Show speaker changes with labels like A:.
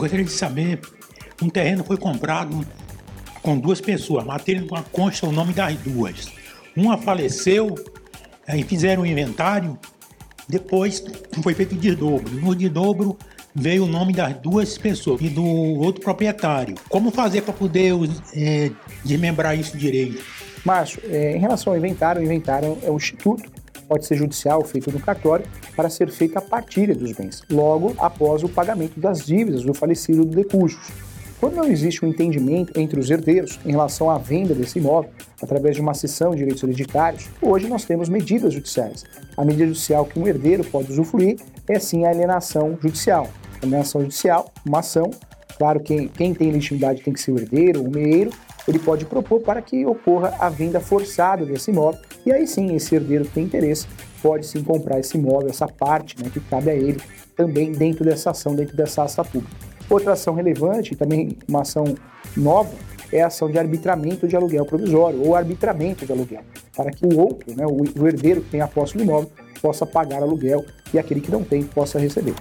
A: gostaria de saber, um terreno foi comprado com duas pessoas, matéria consta o nome das duas. Uma faleceu, aí fizeram o inventário, depois foi feito o desdobro. No desdobro veio o nome das duas pessoas e do outro proprietário. Como fazer para poder é, desmembrar isso direito?
B: Márcio, é, em relação ao inventário, o inventário é o instituto pode ser judicial, feito no cartório, para ser feita a partilha dos bens, logo após o pagamento das dívidas do falecido de cujos. Quando não existe um entendimento entre os herdeiros em relação à venda desse imóvel, através de uma cessão de direitos hereditários, hoje nós temos medidas judiciais. A medida judicial que um herdeiro pode usufruir é sim a alienação judicial. A alienação judicial, uma ação, claro que quem tem legitimidade tem que ser o herdeiro, o meeiro, ele pode propor para que ocorra a venda forçada desse imóvel e aí sim, esse herdeiro que tem interesse pode sim comprar esse imóvel, essa parte né, que cabe a ele também dentro dessa ação, dentro dessa ação pública. Outra ação relevante, também uma ação nova, é a ação de arbitramento de aluguel provisório ou arbitramento de aluguel, para que o outro, né, o herdeiro que tem a posse do imóvel, possa pagar aluguel e aquele que não tem possa receber.